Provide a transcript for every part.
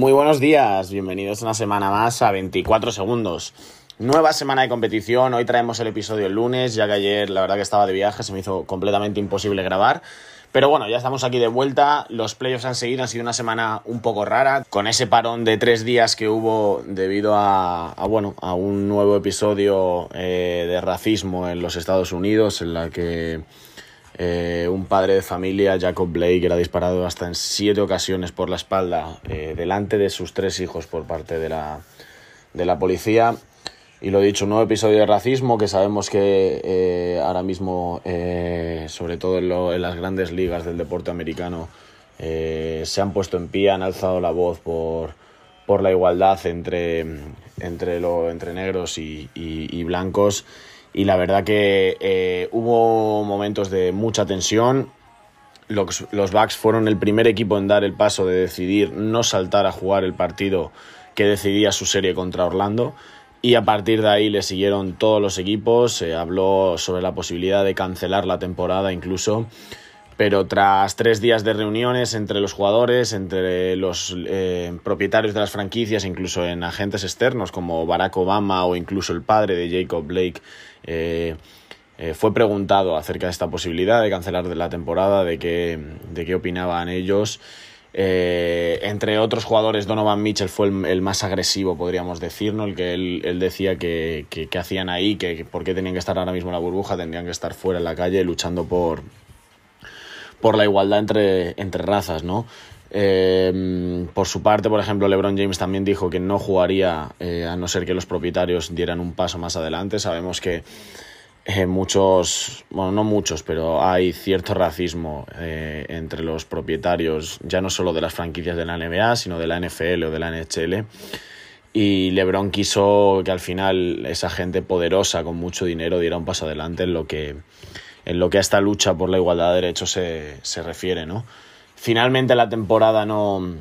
Muy buenos días, bienvenidos una semana más a 24 segundos. Nueva semana de competición, hoy traemos el episodio el lunes, ya que ayer la verdad que estaba de viaje, se me hizo completamente imposible grabar. Pero bueno, ya estamos aquí de vuelta, los playoffs han seguido, ha sido una semana un poco rara, con ese parón de tres días que hubo debido a, bueno, a un nuevo episodio eh, de racismo en los Estados Unidos, en la que eh, un padre de familia, Jacob Blake, era disparado hasta en siete ocasiones por la espalda eh, delante de sus tres hijos por parte de la, de la policía. Y lo dicho, un nuevo episodio de racismo que sabemos que eh, ahora mismo, sobre todo en, las grandes ligas del deporte americano, se han puesto en pie, han alzado la voz por, por la igualdad entre, entre, lo, entre negros y, blancos. Y la verdad que hubo momentos de mucha tensión. Los, los Bucks fueron el primer equipo en dar el paso de decidir no saltar a jugar el partido que decidía su serie contra Orlando. Y a partir de ahí le siguieron todos los equipos, se habló sobre la posibilidad de cancelar la temporada incluso, pero tras tres días de reuniones entre los jugadores, entre los eh, propietarios de las franquicias, incluso en agentes externos como Barack Obama o incluso el padre de Jacob Blake, eh, eh, fue preguntado acerca de esta posibilidad de cancelar la temporada, de qué, de qué opinaban ellos. Entre otros jugadores, Donovan Mitchell fue el, más agresivo, podríamos decir, ¿no? el que él, decía que, que, hacían ahí, que, por qué tenían que estar ahora mismo en la burbuja, tendrían que estar fuera en la calle luchando por, por la igualdad entre, entre razas. ¿no? Eh, por su parte, por ejemplo, LeBron James también dijo que no jugaría eh, a no ser que los propietarios dieran un paso más adelante. Sabemos que eh, muchos, bueno, no muchos, pero hay cierto racismo entre los propietarios, ya no solo de las franquicias de la NBA, sino de la NFL o de la NHL. Y LeBron quiso que al final esa gente poderosa con mucho dinero diera un paso adelante en lo que, en lo que a esta lucha por la igualdad de derechos se, se refiere. ¿no? Finalmente la temporada no,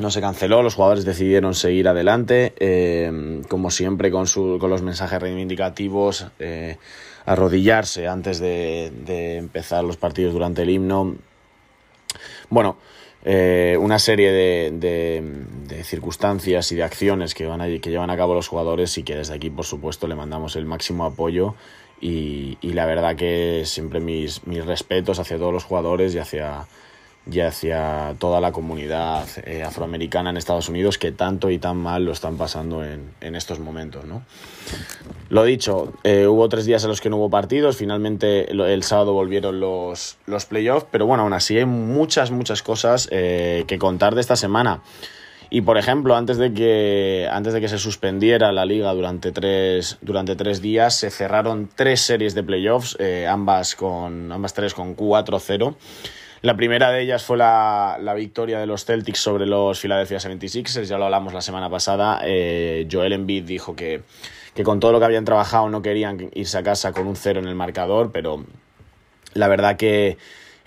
no se canceló, los jugadores decidieron seguir adelante, eh, como siempre con, su, con los mensajes reivindicativos, eh, arrodillarse antes de, empezar los partidos durante el himno. Bueno, eh, una serie de, circunstancias y de acciones que, van a, que llevan a cabo los jugadores y que desde aquí, por supuesto, le mandamos el máximo apoyo y, la verdad que siempre mis, mis respetos hacia todos los jugadores y hacia y hacia toda la comunidad eh, afroamericana en Estados Unidos que tanto y tan mal lo están pasando en, en estos momentos. ¿no? Lo dicho, eh, hubo tres días en los que no hubo partidos, finalmente el, sábado volvieron los, los playoffs, pero bueno, aún así hay muchas, muchas cosas eh, que contar de esta semana. Y por ejemplo, antes de que, antes de que se suspendiera la liga durante tres, durante tres días, se cerraron tres series de playoffs, ambas, con, ambas tres con 4-0. La primera de ellas fue la, victoria de los Celtics sobre los Philadelphia 76ers, ya lo hablamos la semana pasada. Eh, Joel Embiid dijo que, con todo lo que habían trabajado no querían irse a casa con un cero en el marcador, pero la verdad que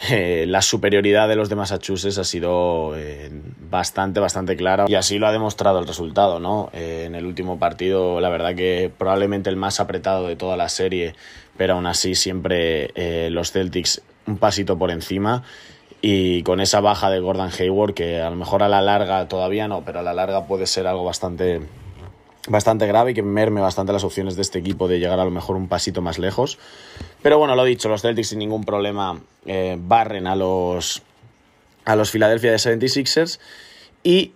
eh, la superioridad de los de Massachusetts ha sido eh, bastante, bastante clara y así lo ha demostrado el resultado, ¿no? en el último partido, la verdad que probablemente el más apretado de toda la serie, pero aún así siempre los Celtics un pasito por encima y con esa baja de Gordon Hayward que a lo mejor a la larga todavía no, pero a la larga puede ser algo bastante bastante grave y que merme bastante las opciones de este equipo de llegar a lo mejor un pasito más lejos. Pero bueno, lo dicho, los Celtics sin ningún problema eh, barren a los a los Philadelphia 76ers y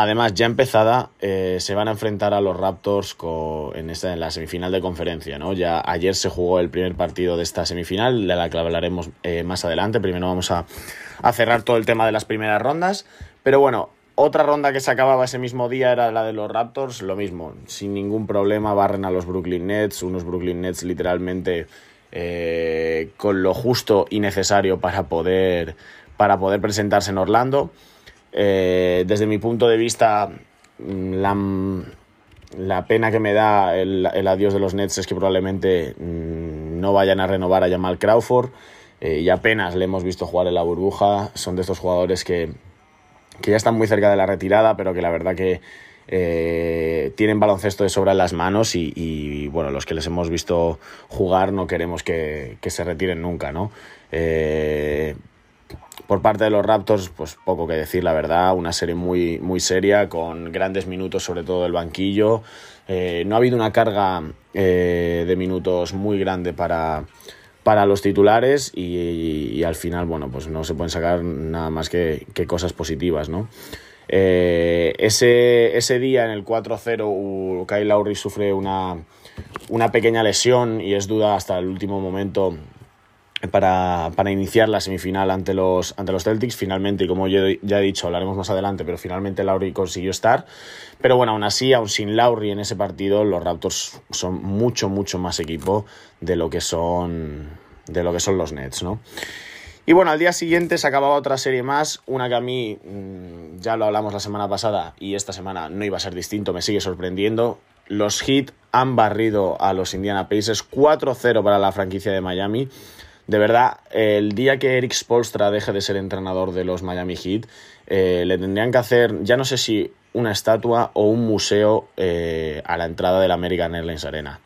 Además, ya empezada, eh, se van a enfrentar a los Raptors en, esta, en la semifinal de conferencia. ¿no? Ya ayer se jugó el primer partido de esta semifinal, de la que hablaremos eh, más adelante. Primero vamos a, cerrar todo el tema de las primeras rondas. Pero bueno, otra ronda que se acababa ese mismo día era la de los Raptors, lo mismo, sin ningún problema barren a los Brooklyn Nets, unos Brooklyn Nets literalmente eh, con lo justo y necesario para poder, para poder presentarse en Orlando. Eh, desde mi punto de vista, mm, la, pena que me da el, adiós de los Nets es que probablemente mm, no vayan a renovar a Jamal Crawford. Eh, y apenas le hemos visto jugar en la burbuja. Son de estos jugadores que, ya están muy cerca de la retirada, pero que la verdad que eh, tienen baloncesto de sobra en las manos y, bueno, los que les hemos visto jugar no queremos que, se retiren nunca, ¿no? Eh, por parte de los Raptors, pues poco que decir, la verdad, una serie muy, muy seria, con grandes minutos, sobre todo del banquillo. Eh, no ha habido una carga de minutos muy grande para, para los titulares y, al final, bueno, pues no se pueden sacar nada más que, que cosas positivas, ¿no? Eh, ese, ese día en el 4-0 Kyle Lowry sufre una, una pequeña lesión y es duda hasta el último momento para, para, iniciar la semifinal ante los, ante los Celtics. Finalmente, y como ya he dicho, hablaremos más adelante, pero finalmente Lowry consiguió estar. Pero bueno, aún así, aún sin Lowry en ese partido, los Raptors son mucho, mucho más equipo de lo que son, de lo que son los Nets, ¿no? Y bueno, al día siguiente se acababa otra serie más, una que a mí mm, ya lo hablamos la semana pasada y esta semana no iba a ser distinto, me sigue sorprendiendo. Los Heat han barrido a los Indiana Pacers 4-0 para la franquicia de Miami. De verdad, el día que Eric Spolstra deje de ser entrenador de los Miami Heat, eh, le tendrían que hacer, ya no sé si una estatua o un museo eh, a la entrada del American Airlines Arena.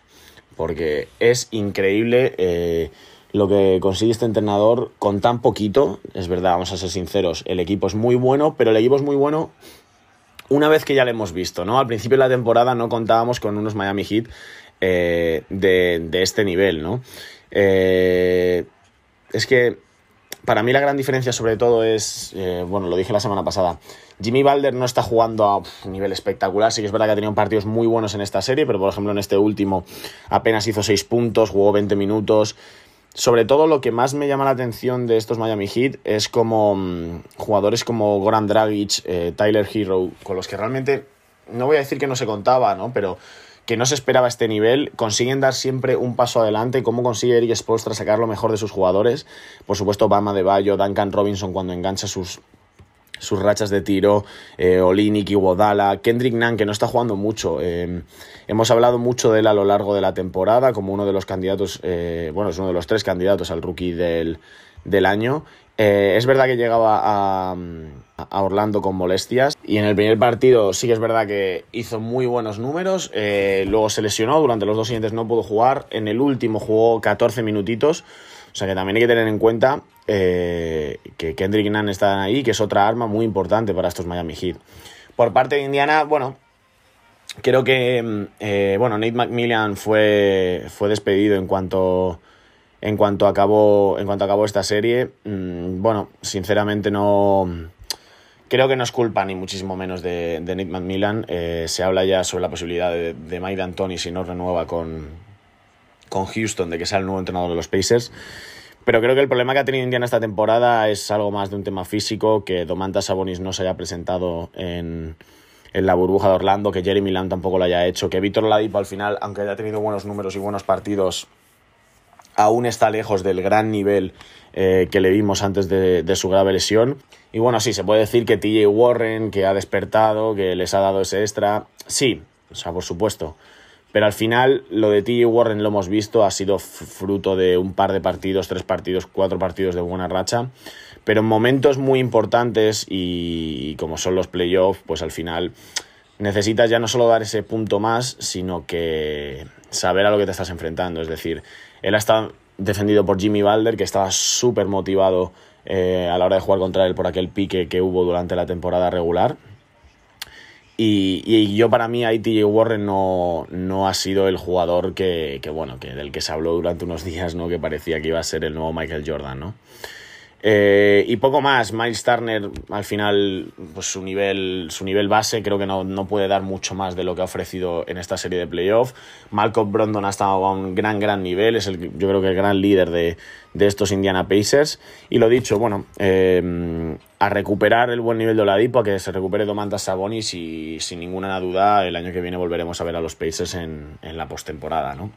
Porque es increíble. Eh, lo que consigue este entrenador con tan poquito, es verdad, vamos a ser sinceros, el equipo es muy bueno, pero el equipo es muy bueno una vez que ya lo hemos visto, ¿no? Al principio de la temporada no contábamos con unos Miami Heat eh, de, este nivel, ¿no? Eh, es que para mí la gran diferencia sobre todo es, eh, bueno, lo dije la semana pasada, Jimmy Balder no está jugando a un nivel espectacular, sí que es verdad que ha tenido partidos muy buenos en esta serie, pero por ejemplo en este último apenas hizo 6 puntos, jugó 20 minutos, sobre todo lo que más me llama la atención de estos Miami Heat es como mm, jugadores como Goran Dragic, eh, Tyler Hero, con los que realmente, no voy a decir que no se contaba, ¿no? Pero que no se esperaba este nivel, consiguen dar siempre un paso adelante, cómo consigue Eric Spoelstra sacar lo mejor de sus jugadores, por supuesto Bama de Bayo, Duncan Robinson cuando engancha sus sus rachas de tiro, eh, Olinik, Kendrick Nunn, que no está jugando mucho. Eh, hemos hablado mucho de él a lo largo de la temporada como uno de los candidatos, eh, bueno, es uno de los tres candidatos al rookie del, año. Eh, es verdad que llegaba a, a, Orlando con molestias y en el primer partido sí que es verdad que hizo muy buenos números, luego se lesionó, durante los dos siguientes no pudo jugar, en el último jugó 14 minutitos, o sea que también hay que tener en cuenta eh, que Kendrick Nunn está ahí, que es otra arma muy importante para estos Miami Heat. Por parte de Indiana, bueno, creo que mm, eh, bueno, Nate McMillan fue, fue despedido en cuanto, en cuanto acabó, en cuanto acabó esta serie. Mm, bueno, sinceramente no creo que no es culpa ni muchísimo menos de, Nate McMillan. Eh, se habla ya sobre la posibilidad de, de Mike D'Antoni si no renueva con, con Houston de que sea el nuevo entrenador de los Pacers. Pero creo que el problema que ha tenido Indiana esta temporada es algo más de un tema físico, que Domantas Sabonis no se haya presentado en, la burbuja de Orlando, que Jeremy Lamb tampoco lo haya hecho, que Víctor Ladipo al final, aunque haya tenido buenos números y buenos partidos, aún está lejos del gran nivel eh, que le vimos antes de, su grave lesión. Y bueno, sí, se puede decir que TJ Warren, que ha despertado, que les ha dado ese extra. Sí, o sea, por supuesto. Pero al final lo de TJ Warren lo hemos visto, ha sido fruto de un par de partidos, tres partidos, cuatro partidos de buena racha. Pero en momentos muy importantes y, como son los playoffs, pues al final necesitas ya no solo dar ese punto más, sino que saber a lo que te estás enfrentando. Es decir, él ha estado defendido por Jimmy Balder, que estaba súper motivado eh, a la hora de jugar contra él por aquel pique que hubo durante la temporada regular. Y, yo para mí ahí Warren no, no ha sido el jugador que, que, bueno, que del que se habló durante unos días, ¿no? Que parecía que iba a ser el nuevo Michael Jordan, ¿no? Eh, y poco más, Miles Turner al final, pues su nivel, su nivel base creo que no, no, puede dar mucho más de lo que ha ofrecido en esta serie de playoffs. Malcolm Brondon ha estado a un gran, gran nivel, es el, yo creo que el gran líder de, de estos Indiana Pacers. Y lo dicho, bueno, eh, a recuperar el buen nivel de Oladipo, a que se recupere Domantas Sabonis y sin ninguna duda el año que viene volveremos a ver a los Pacers en, en la postemporada, ¿no?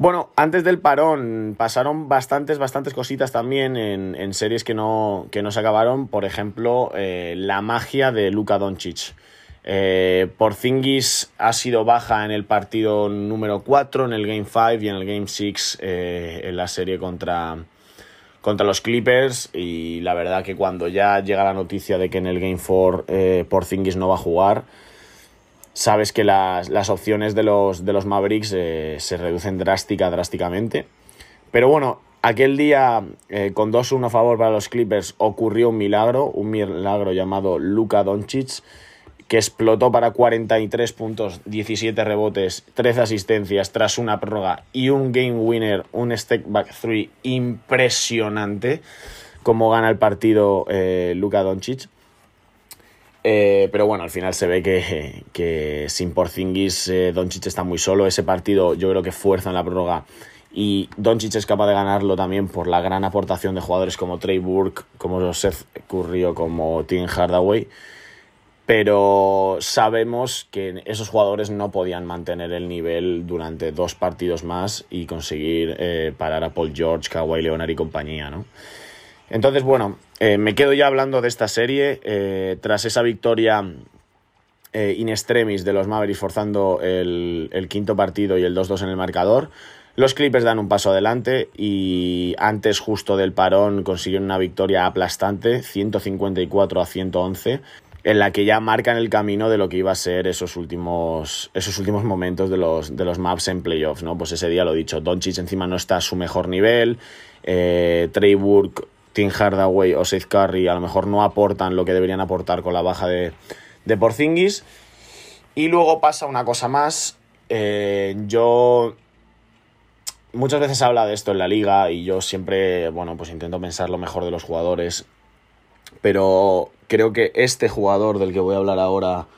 Bueno, antes del parón pasaron bastantes, bastantes cositas también en, series que no, que no se acabaron. Por ejemplo, eh, la magia de Luka Doncic. Eh, Porzingis ha sido baja en el partido número 4, en el Game 5 y en el Game 6 eh, en la serie contra, contra los Clippers y la verdad que cuando ya llega la noticia de que en el Game 4 eh, Porzingis no va a jugar, sabes que las, las opciones de los, de los Mavericks eh, se reducen drástica, drásticamente. Pero bueno, aquel día eh, con 2-1 a favor para los Clippers ocurrió un milagro, un milagro llamado Luka Doncic que explotó para 43 puntos, 17 rebotes, 13 asistencias tras una prórroga y un game winner, un step back three impresionante, como gana el partido eh, Luka Doncic. Eh, pero bueno, al final se ve que, sin Porzingis eh, Doncic está muy solo. Ese partido yo creo que fuerza en la prórroga y Doncic es capaz de ganarlo también por la gran aportación de jugadores como Trey Burke, como Seth Curry o como Tim Hardaway pero sabemos que esos jugadores no podían mantener el nivel durante dos partidos más y conseguir eh, parar a Paul George, Kawhi Leonard y compañía, ¿no? Entonces, bueno, eh, me quedo ya hablando de esta serie. Eh, tras esa victoria in extremis de los Mavericks forzando el, quinto partido y el 2-2 en el marcador, los Clippers dan un paso adelante y antes justo del parón consiguieron una victoria aplastante, 154 a 111 en la que ya marcan el camino de lo que iba a ser esos últimos, esos últimos momentos de los, de los maps en playoffs, ¿no? Pues ese día lo he dicho, Doncic encima no está a su mejor nivel, eh, Trey Burke, Tim Hardaway o Seth Curry a lo mejor no aportan lo que deberían aportar con la baja de, de Porzingis. Y luego pasa una cosa más, eh, yo muchas veces habla de esto en la liga y yo siempre, bueno, pues intento pensar lo mejor de los jugadores, pero Creo que este jugador del que voy a hablar ahora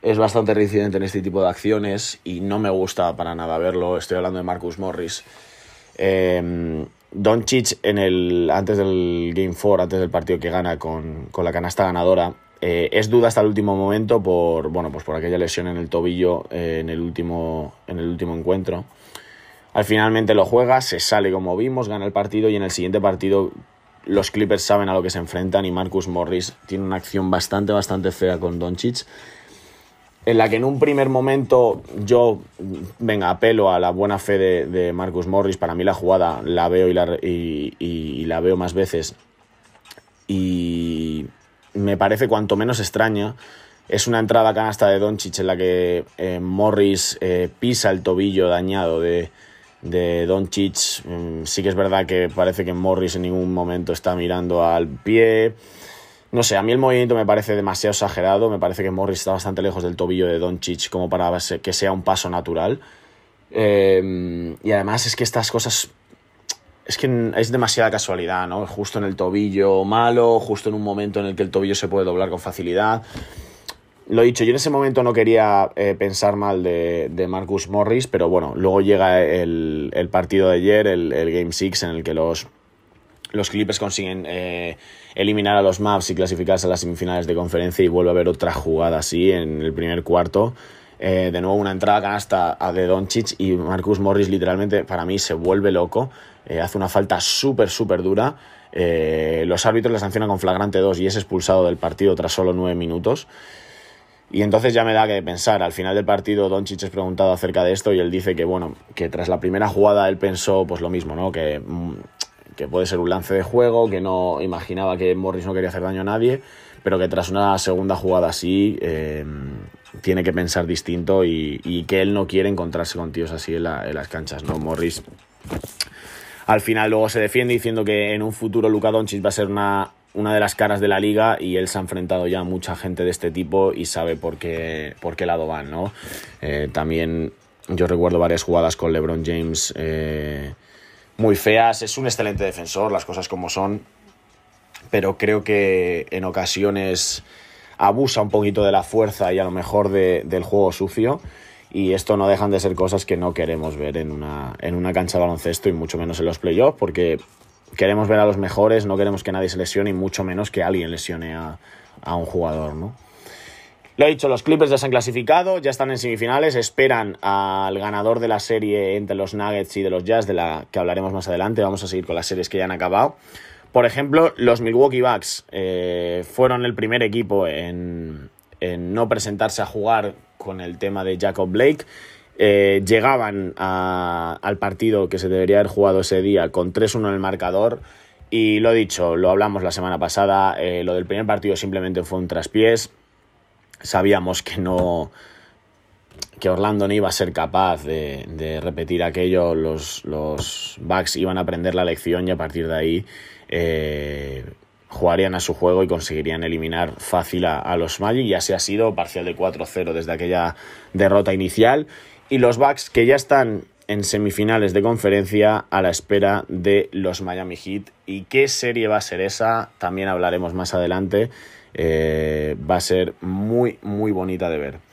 es bastante reincidente en este tipo de acciones y no me gusta para nada verlo. Estoy hablando de Marcus Morris. Eh, Doncic en el, antes del Game 4, antes del partido que gana con, la canasta ganadora, eh, es duda hasta el último momento por, bueno, pues por aquella lesión en el tobillo eh, en, el último, en el último encuentro. Al finalmente lo juega, se sale como vimos, gana el partido y en el siguiente partido los Clippers saben a lo que se enfrentan y Marcus Morris tiene una acción bastante, bastante fea con Doncic. En la que en un primer momento yo, venga, apelo a la buena fe de, Marcus Morris. Para mí la jugada la veo y la, y, la veo más veces. Y me parece cuanto menos extraña. Es una entrada canasta de Doncic en la que eh, Morris eh, pisa el tobillo dañado de, de Doncic. Mm, sí que es verdad que parece que Morris en ningún momento está mirando al pie. No sé, a mí el movimiento me parece demasiado exagerado. Me parece que Morris está bastante lejos del tobillo de Doncic como para que sea un paso natural. Em, y además es que estas cosas. Es que es demasiada casualidad, ¿no? Justo en el tobillo malo, justo en un momento en el que el tobillo se puede doblar con facilidad. Lo dicho, yo en ese momento no quería eh, pensar mal de, Marcus Morris, pero bueno, luego llega el, partido de ayer, el, Game 6, en el que los, los Clippers consiguen eh, eliminar a los Maps y clasificarse a las semifinales de conferencia y vuelve a haber otra jugada así en el primer cuarto. Eh, de nuevo una entrada canasta a De Doncic y Marcus Morris literalmente para mí se vuelve loco, hace una falta súper, súper dura. los árbitros le sancionan con flagrante 2 y es expulsado del partido tras solo 9 minutos. Y entonces ya me da que pensar. Al final del partido, Doncic es preguntado acerca de esto y él dice que, bueno, que tras la primera jugada él pensó pues lo mismo, ¿no? Que, mm, que puede ser un lance de juego, que no imaginaba que Morris no quería hacer daño a nadie, pero que tras una segunda jugada así eh, tiene que pensar distinto y, que él no quiere encontrarse con tíos así en, en las canchas, ¿no? Morris al final luego se defiende diciendo que en un futuro Luka Doncic va a ser una una de las caras de la liga y él se ha enfrentado ya a mucha gente de este tipo y sabe por qué, por qué lado van, ¿no? Eh, también yo recuerdo varias jugadas con LeBron James eh, muy feas. Es un excelente defensor, las cosas como son, pero creo que en ocasiones abusa un poquito de la fuerza y a lo mejor del juego sucio. Y esto no dejan de ser cosas que no queremos ver en una, en una cancha de baloncesto y mucho menos en los playoffs, porque queremos ver a los mejores, no queremos que nadie se lesione y mucho menos que alguien lesione a, un jugador, ¿no? Lo he dicho, los Clippers ya se han clasificado, ya están en semifinales, esperan al ganador de la serie entre los Nuggets y de los Jazz, de la que hablaremos más adelante. Vamos a seguir con las series que ya han acabado. Por ejemplo, los Milwaukee Bucks eh, fueron el primer equipo en, no presentarse a jugar con el tema de Jacob Blake eh, llegaban al partido que se debería haber jugado ese día con 3-1 en el marcador Y lo dicho, lo hablamos la semana pasada, eh, lo del primer partido simplemente fue un traspiés. Sabíamos que no, que Orlando no iba a ser capaz de, repetir aquello, los, los Bucks iban a aprender la lección y a partir de ahí eh, jugarían a su juego y conseguirían eliminar fácil a, los Magic. Y así ha sido, parcial de 4-0 desde aquella derrota inicial. Y los Bucks que ya están en semifinales de conferencia a la espera de los Miami Heat. Y qué serie va a ser esa también hablaremos más adelante eh, va a ser muy muy bonita de ver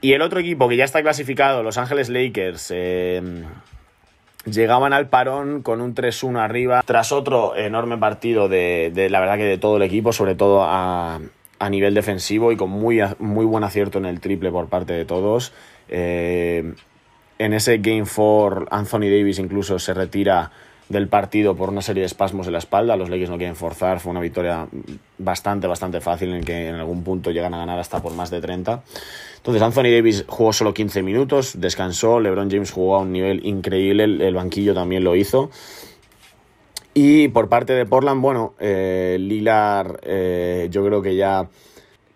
y el otro equipo que ya está clasificado, Los Ángeles Lakers, eh, llegaban al parón con un 3-1 arriba, tras otro enorme partido de, la verdad que de todo el equipo, sobre todo a, nivel defensivo y con muy, muy buen acierto en el triple por parte de todos. Eh, en ese Game 4, Anthony Davis incluso se retira del partido por una serie de espasmos en la espalda. Los Lakers no quieren forzar. Fue una victoria bastante, bastante fácil en que en algún punto llegan a ganar hasta por más de 30. Entonces Anthony Davis jugó solo 15 minutos, descansó. LeBron James jugó a un nivel increíble. El, banquillo también lo hizo. Y por parte de Portland, bueno, eh, Lilar, eh, yo creo que ya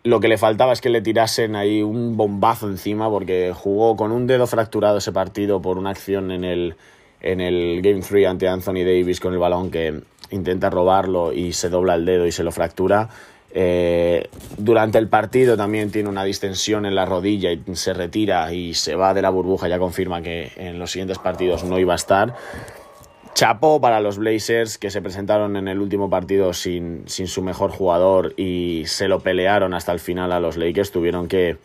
lo que le faltaba es que le tirasen ahí un bombazo encima porque jugó con un dedo fracturado ese partido por una acción en el, en el Game 3 ante Anthony Davis con el balón que intenta robarlo y se dobla el dedo y se lo fractura. Eh, durante el partido también tiene una distensión en la rodilla y se retira y se va de la burbuja, ya confirma que en los siguientes partidos no iba a estar. Chapo para los Blazers que se presentaron en el último partido sin, sin su mejor jugador y se lo pelearon hasta el final a los Lakers. Tuvieron que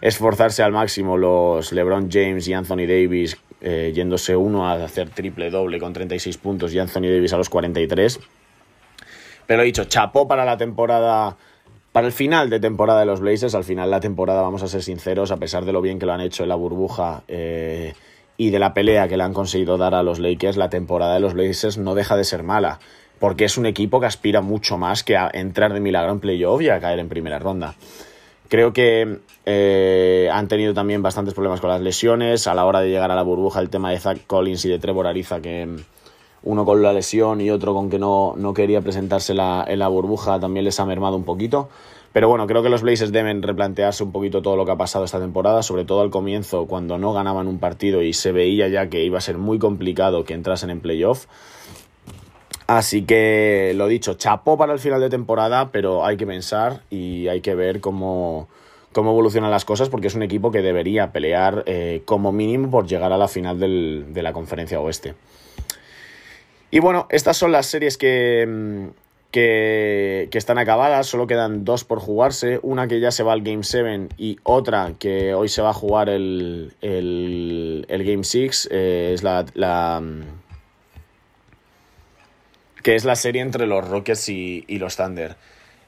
esforzarse al máximo los LeBron James y Anthony Davis eh, yéndose uno a hacer triple doble con 36 puntos y Anthony Davis a los 43. Pero he dicho, chapó para la temporada, para el final de temporada de los Blazers. Al final de la temporada, vamos a ser sinceros, a pesar de lo bien que lo han hecho en la burbuja eh, y de la pelea que le han conseguido dar a los Lakers, la temporada de los Blazers no deja de ser mala. Porque es un equipo que aspira mucho más que a entrar de milagro en playoff y a caer en primera ronda. Creo que eh, han tenido también bastantes problemas con las lesiones. A la hora de llegar a la burbuja, el tema de Zach Collins y de Trevor Ariza, que uno con la lesión y otro con que no, no quería presentarse en la burbuja, también les ha mermado un poquito. Pero bueno, creo que los Blazers deben replantearse un poquito todo lo que ha pasado esta temporada, sobre todo al comienzo, cuando no ganaban un partido y se veía ya que iba a ser muy complicado que entrasen en playoff. Así que lo dicho, chapó para el final de temporada, pero hay que pensar y hay que ver cómo, cómo evolucionan las cosas, porque es un equipo que debería pelear eh, como mínimo por llegar a la final de la conferencia oeste. Y bueno, estas son las series que, que, están acabadas, solo quedan dos por jugarse, una que ya se va al Game 7 y otra que hoy se va a jugar el, el, Game 6, eh, es la que es la serie entre los Rockets y, los Thunder.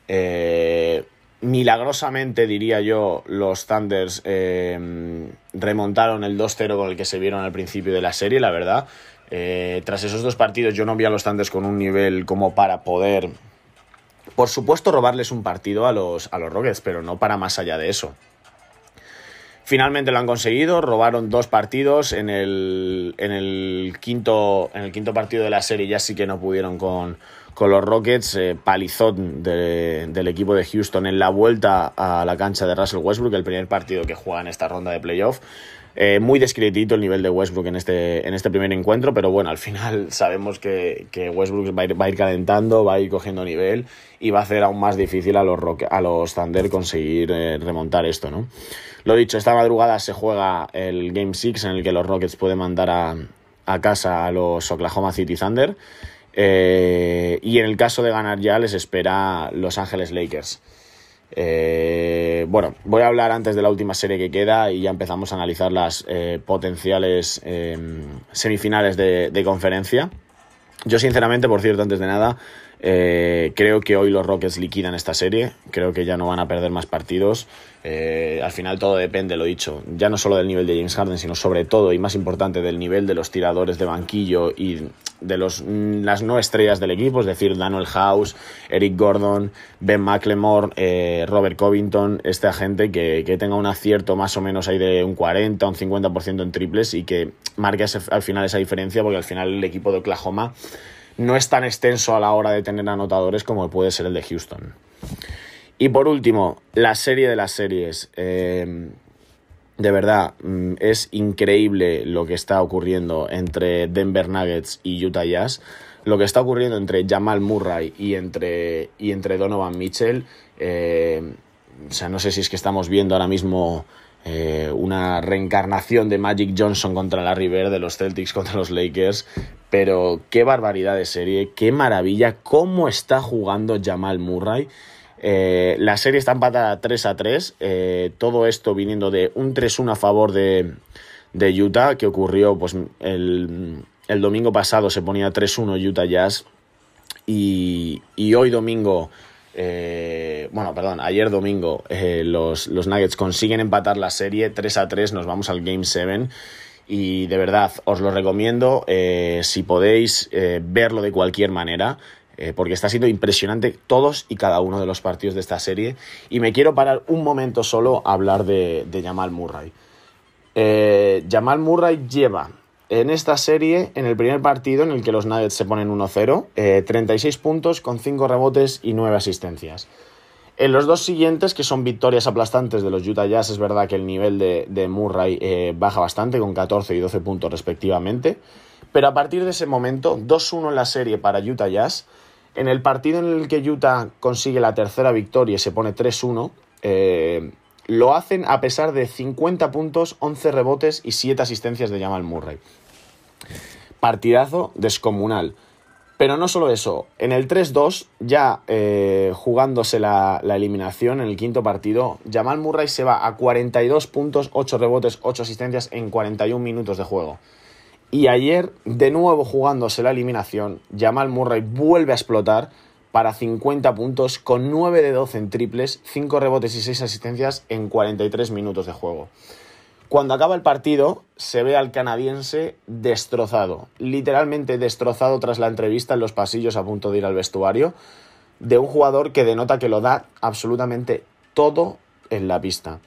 Eh, milagrosamente, diría yo, los Thunders eh, remontaron el 2-0 con el que se vieron al principio de la serie, la verdad. Eh, tras esos dos partidos yo no vi a los Thunders con un nivel como para poder, por supuesto, robarles un partido a los, a los Rockets, pero no para más allá de eso. Finalmente lo han conseguido, robaron dos partidos. En el, en el, quinto, en el quinto partido de la serie ya sí que no pudieron con, los Rockets. Eh, palizón del equipo de Houston en la vuelta a la cancha de Russell Westbrook, el primer partido que juega en esta ronda de playoff. Eh, muy discretito el nivel de Westbrook en este, en este primer encuentro, pero bueno, al final sabemos que, Westbrook va a, ir, calentando, va a ir cogiendo nivel y va a hacer aún más difícil a los, a los Thunder conseguir eh, remontar esto, ¿no? Lo dicho, esta madrugada se juega el Game 6 en el que los Rockets pueden mandar a, casa a los Oklahoma City Thunder. Eh, y en el caso de ganar ya les espera Los Ángeles Lakers. Eh, bueno, voy a hablar antes de la última serie que queda y ya empezamos a analizar las eh, potenciales semifinales de, de, conferencia. Yo sinceramente, por cierto, antes de nada, eh, creo que hoy los Rockets liquidan esta serie, creo que ya no van a perder más partidos. Eh, al final todo depende, lo dicho, ya no solo del nivel de James Harden, sino sobre todo y más importante del nivel de los tiradores de banquillo y de los, mm, las no estrellas del equipo, es decir, Daniel House, Eric Gordon, Ben McLemore, eh, Robert Covington, esta gente que, que, tenga un acierto más o menos ahí de un 40, un 50% en triples y que marque al final esa diferencia, porque al final el equipo de Oklahoma no es tan extenso a la hora de tener anotadores como puede ser el de Houston. Y por último, la serie de las series. Eh, de verdad, mm, es increíble lo que está ocurriendo entre Denver Nuggets y Utah Jazz. Lo que está ocurriendo entre Jamal Murray y entre, y entre Donovan Mitchell. Eh, o sea, no sé si es que estamos viendo ahora mismo eh, una reencarnación de Magic Johnson contra la River, de los Celtics contra los Lakers. Pero qué barbaridad de serie, qué maravilla, cómo está jugando Jamal Murray. Eh, la serie está empatada 3 a 3. Eh, todo esto viniendo de un 3-1 a favor de, Utah, que ocurrió pues, el, domingo pasado, se ponía 3-1 Utah Jazz. Y, hoy domingo, eh, bueno, perdón, ayer domingo, los, los, Nuggets consiguen empatar la serie 3 a 3. Nos vamos al Game 7. Y de verdad, os lo recomiendo si podéis verlo de cualquier manera. Eh, porque está siendo impresionante todos y cada uno de los partidos de esta serie. Y me quiero parar un momento solo a hablar de, Jamal Murray. Eh, Jamal Murray lleva en esta serie, en el primer partido en el que los Nuggets se ponen 1-0, 36 eh, puntos con 5 rebotes y 9 asistencias. En los dos siguientes, que son victorias aplastantes de los Utah Jazz, es verdad que el nivel de, Murray baja bastante, con 14 y 12 puntos respectivamente. Pero a partir de ese momento, 2-1 en la serie para Utah Jazz, en el partido en el que Utah consigue la tercera victoria y se pone 3-1, eh, lo hacen a pesar de 50 puntos, 11 rebotes y 7 asistencias de Jamal Murray. Partidazo descomunal. Pero no solo eso, en el 3-2, ya eh, jugándose la, la, eliminación en el quinto partido, Jamal Murray se va a 42 puntos, 8 rebotes, 8 asistencias en 41 minutos de juego. Y ayer, de nuevo jugándose la eliminación, Jamal Murray vuelve a explotar para 50 puntos con 9 de 12 en triples, 5 rebotes y 6 asistencias en 43 minutos de juego. Cuando acaba el partido, se ve al canadiense destrozado, literalmente destrozado tras la entrevista en los pasillos a punto de ir al vestuario, de un jugador que denota que lo da absolutamente todo en la pista.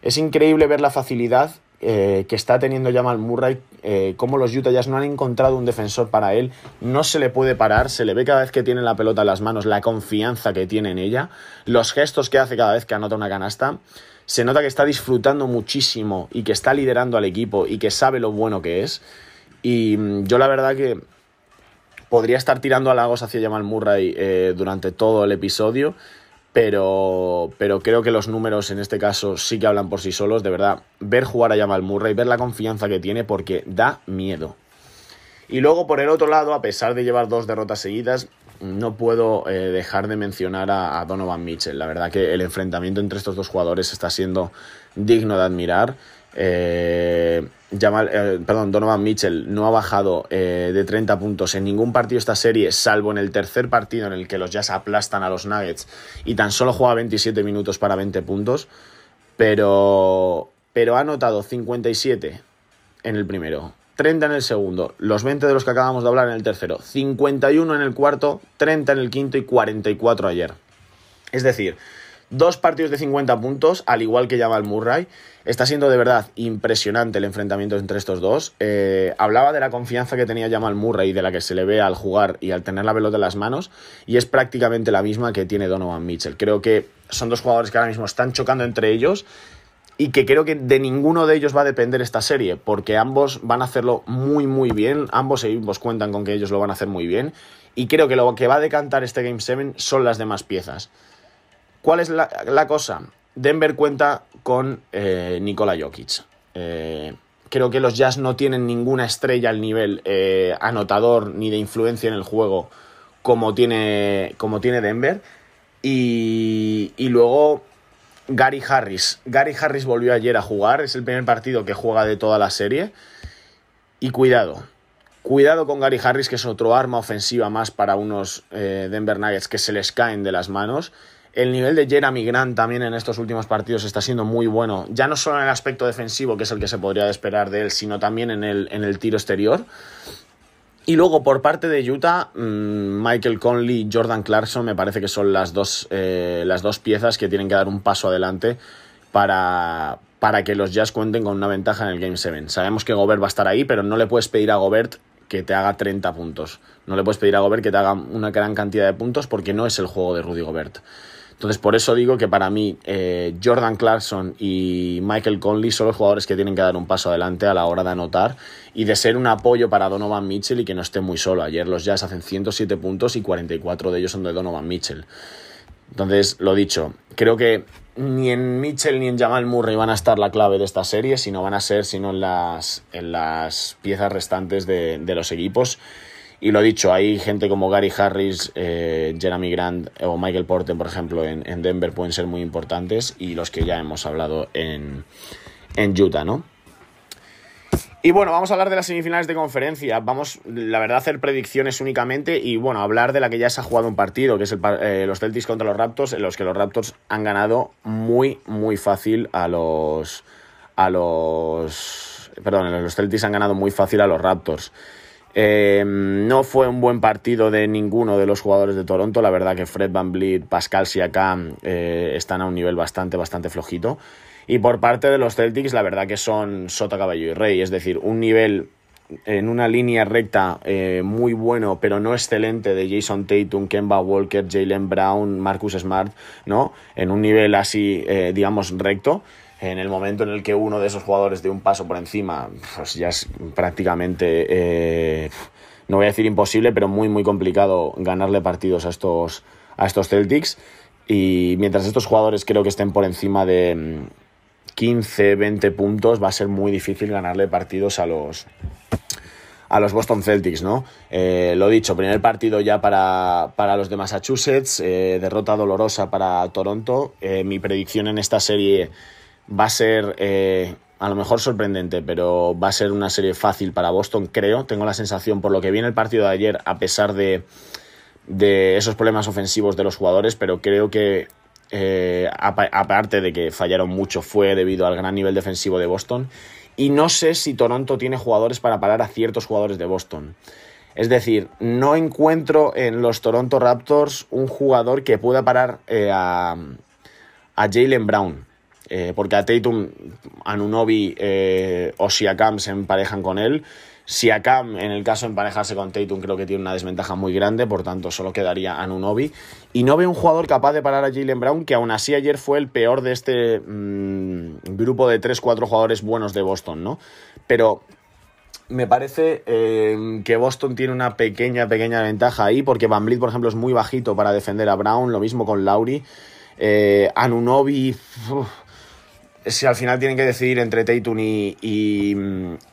Es increíble ver la facilidad eh, que está teniendo Jamal Murray, eh, como los Utah Jazz no han encontrado un defensor para él, no se le puede parar, se le ve cada vez que tiene la pelota en las manos, la confianza que tiene en ella, los gestos que hace cada vez que anota una canasta, se nota que está disfrutando muchísimo y que está liderando al equipo y que sabe lo bueno que es. Y mm, yo la verdad que podría estar tirando halagos hacia Jamal Murray eh, durante todo el episodio pero, pero creo que los números en este caso sí que hablan por sí solos. De verdad, ver jugar a Jamal Murray, ver la confianza que tiene, porque da miedo. Y luego, por el otro lado, a pesar de llevar dos derrotas seguidas, no puedo eh, dejar de mencionar a, Donovan Mitchell. La verdad que el enfrentamiento entre estos dos jugadores está siendo digno de admirar. Eh, eh, perdón, Donovan Mitchell no ha bajado eh, de 30 puntos en ningún partido esta serie, salvo en el tercer partido en el que los Jazz aplastan a los Nuggets y tan solo juega 27 minutos para 20 puntos, pero, pero ha anotado 57 en el primero, 30 en el segundo, los 20 de los que acabamos de hablar en el tercero, 51 en el cuarto, 30 en el quinto y 44 ayer. Es decir, Dos partidos de 50 puntos, al igual que Jamal Murray. Está siendo de verdad impresionante el enfrentamiento entre estos dos. Eh, hablaba de la confianza que tenía Jamal Murray y de la que se le ve al jugar y al tener la pelota en las manos, y es prácticamente la misma que tiene Donovan Mitchell. Creo que son dos jugadores que ahora mismo están chocando entre ellos y que creo que de ninguno de ellos va a depender esta serie, porque ambos van a hacerlo muy muy bien, ambos equipos cuentan con que ellos lo van a hacer muy bien, y creo que lo que va a decantar este Game 7 son las demás piezas. ¿Cuál es la, cosa? Denver cuenta con eh, Nikola Jokic. Eh, creo que los Jazz no tienen ninguna estrella al nivel eh, anotador ni de influencia en el juego como tiene, como tiene Denver. Y, y, luego Gary Harris. Gary Harris volvió ayer a jugar, es el primer partido que juega de toda la serie. Y cuidado, cuidado con Gary Harris, que es otro arma ofensiva más para unos Denver Nuggets que se les caen de las manos. El nivel de Jeremy Grant también en estos últimos partidos está siendo muy bueno, ya no solo en el aspecto defensivo, que es el que se podría esperar de él, sino también en el, en el tiro exterior. Y luego por parte de Utah, mm, Michael Conley y Jordan Clarkson me parece que son las dos, eh, las dos piezas que tienen que dar un paso adelante para, para que los Jazz cuenten con una ventaja en el Game 7. Sabemos que Gobert va a estar ahí, pero no le puedes pedir a Gobert que te haga 30 puntos. No le puedes pedir a Gobert que te haga una gran cantidad de puntos porque no es el juego de Rudy Gobert. Entonces, por eso digo que para mí eh, Jordan Clarkson y Michael Conley son los jugadores que tienen que dar un paso adelante a la hora de anotar y de ser un apoyo para Donovan Mitchell y que no esté muy solo. Ayer los Jazz hacen 107 puntos y 44 de ellos son de Donovan Mitchell. Entonces, lo dicho, creo que ni en Mitchell ni en Jamal Murray van a estar la clave de esta serie, sino van a ser sino en las, en las piezas restantes de, de los equipos. Y lo dicho, hay gente como Gary Harris, eh, Jeremy Grant o Michael Porter, por ejemplo, en, Denver pueden ser muy importantes y los que ya hemos hablado en, en Utah, ¿no? Y bueno, vamos a hablar de las semifinales de conferencia. Vamos, la verdad, a hacer predicciones únicamente y bueno, hablar de la que ya se ha jugado un partido, que es el, eh, los Celtics contra los Raptors, en los que los Raptors han ganado muy, muy fácil a los. a los. Perdón, los Celtics han ganado muy fácil a los Raptors. Eh, no fue un buen partido de ninguno de los jugadores de Toronto. La verdad que Fred Van Vliet, Pascal Siakam eh, están a un nivel bastante, bastante flojito. Y por parte de los Celtics, la verdad que son sota, caballo y rey. Es decir, un nivel en una línea recta eh, muy bueno, pero no excelente de Jason Tatum, Kemba Walker, Jalen Brown, Marcus Smart, ¿no? En un nivel así, digamos, recto en el momento en el que uno de esos jugadores de un paso por encima, pues ya es prácticamente, eh, no voy a decir imposible, pero muy, muy complicado ganarle partidos a estos, a estos Celtics. Y mientras estos jugadores creo que estén por encima de 15, mm, 20 puntos, va a ser muy difícil ganarle partidos a los, a los Boston Celtics, ¿no? Eh, lo dicho, primer partido ya para, los de Massachusetts, eh, derrota dolorosa para Toronto. mi predicción en esta serie Va a ser eh, a lo mejor sorprendente, pero va a ser una serie fácil para Boston, creo. Tengo la sensación, por lo que vi en el partido de ayer, a pesar de, esos problemas ofensivos de los jugadores, pero creo que eh, aparte de que fallaron mucho, fue debido al gran nivel defensivo de Boston. Y no sé si Toronto tiene jugadores para parar a ciertos jugadores de Boston. Es decir, no encuentro en los Toronto Raptors un jugador que pueda parar eh, a Jalen Brown. Eh, porque a Tatum, Anunobi eh, o Siakam se emparejan con él. Siakam, en el caso de emparejarse con Tatum, creo que tiene una desventaja muy grande, por tanto solo quedaría Anunobi. Y no ve un jugador capaz de parar a Jalen Brown, que aún así ayer fue el peor de este mm, grupo de 3-4 jugadores buenos de Boston, ¿no? Pero me parece eh, que Boston tiene una pequeña, pequeña ventaja ahí, porque Van Vliet, por ejemplo, es muy bajito para defender a Brown, lo mismo con Lauri. Anunobi si al final tienen que decidir entre Tatum y,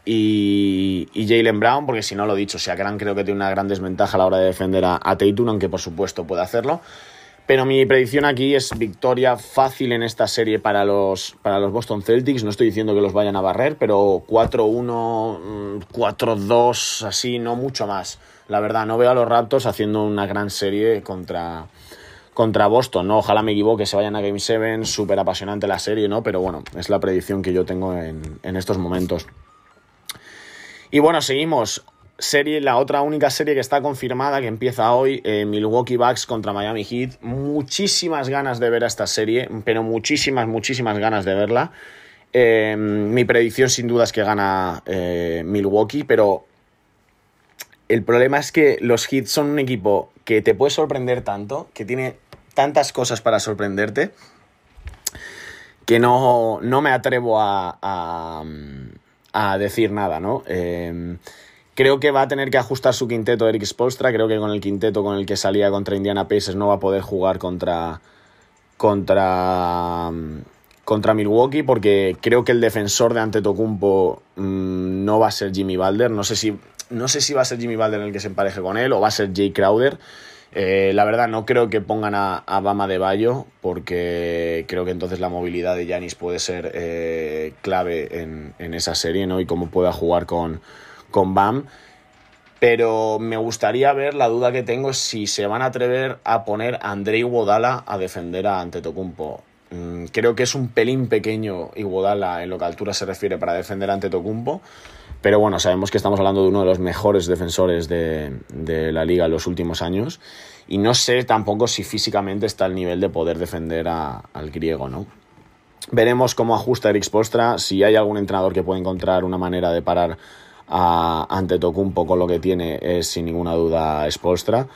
y, Jalen Brown, porque si no lo he dicho, Siakam creo que tiene una gran desventaja a la hora de defender a, a aunque por supuesto puede hacerlo. Pero mi predicción aquí es victoria fácil en esta serie para los, para los Boston Celtics. No estoy diciendo que los vayan a barrer, pero 4-1, 4-2, así, no mucho más. La verdad, no veo a los Raptors haciendo una gran serie contra, contra Boston, ¿no? Ojalá me equivoque, se vayan a Game 7, súper apasionante la serie, ¿no? Pero bueno, es la predicción que yo tengo en, estos momentos. Y bueno, seguimos. Serie, la otra única serie que está confirmada, que empieza hoy, eh, Milwaukee Bucks contra Miami Heat. Muchísimas ganas de ver a esta serie, pero muchísimas, muchísimas ganas de verla. Eh, mi predicción sin duda es que gana eh, Milwaukee, pero el problema es que los Heat son un equipo que te puede sorprender tanto, que tiene tantas cosas para sorprenderte, que no, me atrevo a, a, decir nada, ¿no? Em, creo que va a tener que ajustar su quinteto Eric Spolstra. Creo que con el quinteto con el que salía contra Indiana Pacers no va a poder jugar contra. contra. contra Milwaukee. Porque creo que el defensor de Antetokounmpo mmm, no va a ser Jimmy Balder. No sé si. No sé si va a ser Jimmy Balder el que se empareje con él o va a ser Jay Crowder. Eh, la verdad, no creo que pongan a, Bama de Bayo, porque creo que entonces la movilidad de Yanis puede ser eh, clave en, esa serie, ¿no? Y cómo pueda jugar con, con Bam. Pero me gustaría ver, la duda que tengo si se van a atrever a poner a Andrei Wodala a defender a Antetokounmpo. Mm, creo que es un pelín pequeño Iguodala en lo que a altura se refiere para defender a Antetokounmpo. Pero bueno, sabemos que estamos hablando de uno de los mejores defensores de, la liga en los últimos años. Y no sé tampoco si físicamente está al nivel de poder defender al griego, ¿no? Veremos cómo ajusta Eric Postra, si hay algún entrenador que pueda encontrar una manera de parar ante un poco lo que tiene es sin ninguna duda Spolstra.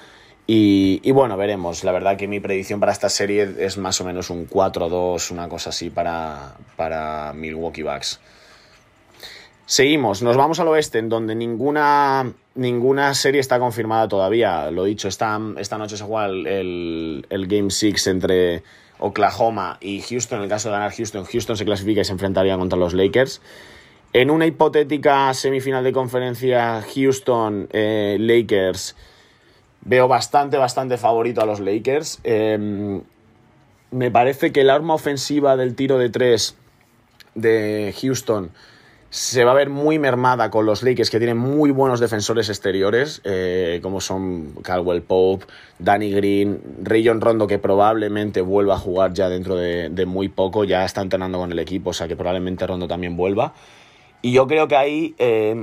Y, y, bueno, veremos. La verdad que mi predicción para esta serie es más o menos un 4-2, una cosa así para, para Milwaukee Bucks. Seguimos, nos vamos al oeste, en donde ninguna, ninguna serie está confirmada todavía. Lo dicho, esta, esta noche se juega el, el, Game 6 entre Oklahoma y Houston. En el caso de ganar Houston, Houston se clasifica y se enfrentaría contra los Lakers. En una hipotética semifinal de conferencia Houston-Lakers, eh, veo bastante, bastante favorito a los Lakers. Em, me parece que el arma ofensiva del tiro de tres de Houston se va a ver muy mermada con los Lakers que tienen muy buenos defensores exteriores, eh, como son Caldwell Pope, Danny Green, Rayon Rondo, que probablemente vuelva a jugar ya dentro de, muy poco, ya está entrenando con el equipo, o sea que probablemente Rondo también vuelva. Y yo creo que ahí, eh,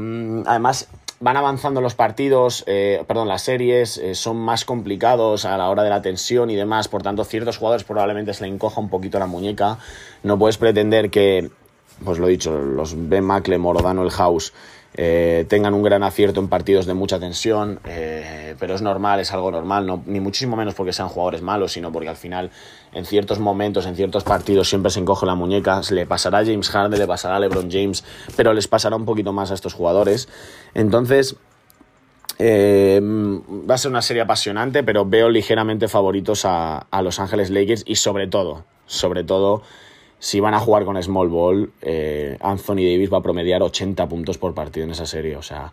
además, van avanzando los partidos, eh, perdón, las series, son más complicados a la hora de la tensión y demás, por tanto, ciertos jugadores probablemente se le encoja un poquito la muñeca. No puedes pretender que pues lo dicho, los Ben Macle, Morodano, el House eh, tengan un gran acierto en partidos de mucha tensión, eh, pero es normal, es algo normal, no, ni muchísimo menos porque sean jugadores malos, sino porque al final en ciertos momentos, en ciertos partidos siempre se encoge la muñeca, le pasará a James Harden, le pasará a LeBron James, pero les pasará un poquito más a estos jugadores. Entonces, eh, va a ser una serie apasionante, pero veo ligeramente favoritos a Los Ángeles Lakers y sobre todo, sobre todo si van a jugar con Small Ball, eh, Anthony Davis va a promediar 80 puntos por partido en esa serie. O sea,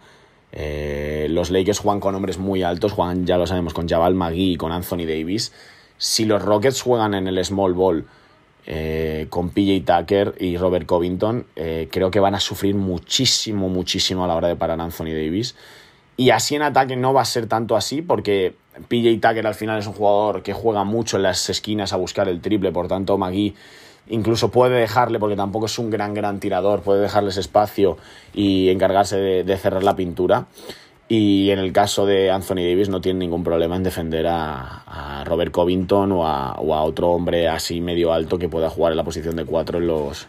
eh, los Lakers juegan con hombres muy altos, juegan, ya lo sabemos, con Jabal Magui y con Anthony Davis. Si los Rockets juegan en el Small Ball eh, con PJ Tucker y Robert Covington, creo que van a sufrir muchísimo, muchísimo a la hora de parar a Anthony Davis. Y así en ataque no va a ser tanto así porque PJ Tucker al final es un jugador que juega mucho en las esquinas a buscar el triple, por tanto Magui incluso puede dejarle, porque tampoco es un gran, gran tirador, puede dejarles espacio y encargarse de, cerrar la pintura. Y en el caso de Anthony Davis no tiene ningún problema en defender a, Robert Covington o a, otro hombre así medio alto que pueda jugar en la posición de cuatro en los,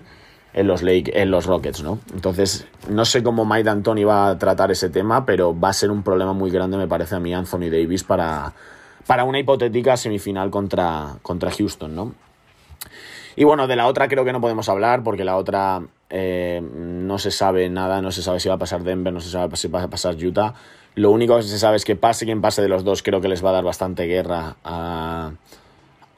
en los, Lake, en los Rockets, ¿no? Entonces, no sé cómo Mike D'Antoni va a tratar ese tema, pero va a ser un problema muy grande, me parece a mí, Anthony Davis para, para una hipotética semifinal contra, contra Houston, ¿no? Y bueno, de la otra creo que no podemos hablar porque la otra eh, no se sabe nada, no se sabe si va a pasar Denver, no se sabe si va a pasar Utah. Lo único que se sabe es que pase quien pase de los dos, creo que les va a dar bastante guerra a,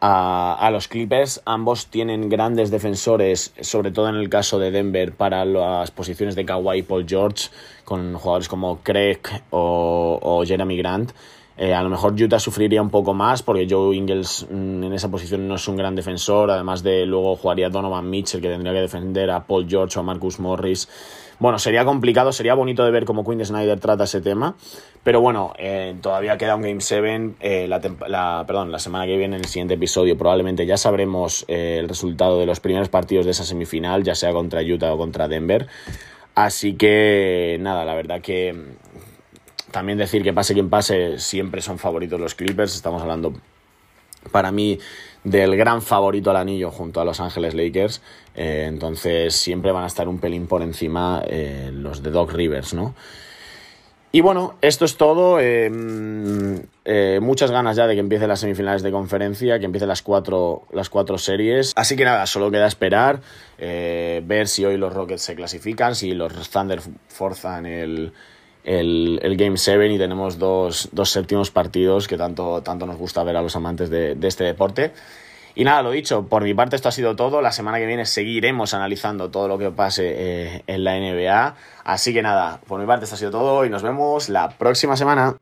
a, los Clippers. Ambos tienen grandes defensores, sobre todo en el caso de Denver, para las posiciones de Kawhi y Paul George, con jugadores como Craig o, o Jeremy Grant. Eh, a lo mejor Utah sufriría un poco más porque Joe Ingles mm, en esa posición no es un gran defensor, además de luego jugaría Donovan Mitchell que tendría que defender a Paul George o a Marcus Morris. Bueno, sería complicado, sería bonito de ver cómo Quinn Snyder trata ese tema, pero bueno, eh, todavía queda un Game 7, eh, la, perdón, la semana que viene en el siguiente episodio probablemente ya sabremos el resultado de los primeros partidos de esa semifinal, ya sea contra Utah o contra Denver. Así que nada, la verdad que también decir que pase quien pase, siempre son favoritos los Clippers. Estamos hablando, para mí, del gran favorito al anillo junto a Los Ángeles Lakers. Eh, entonces, siempre van a estar un pelín por encima eh, los de Doc Rivers, ¿no? Y bueno, esto es todo. Eh, muchas ganas ya de que empiecen las semifinales de conferencia, que empiecen las cuatro, las cuatro series. Así que nada, solo queda esperar, ver si hoy los Rockets se clasifican, si los Thunder forzan el, el, el Game 7 y tenemos dos, dos, séptimos partidos que tanto, tanto nos gusta ver a los amantes de, este deporte. Y nada, lo dicho, por mi parte esto ha sido todo. La semana que viene seguiremos analizando todo lo que pase eh, en la NBA. Así que nada, por mi parte esto ha sido todo y nos vemos la próxima semana.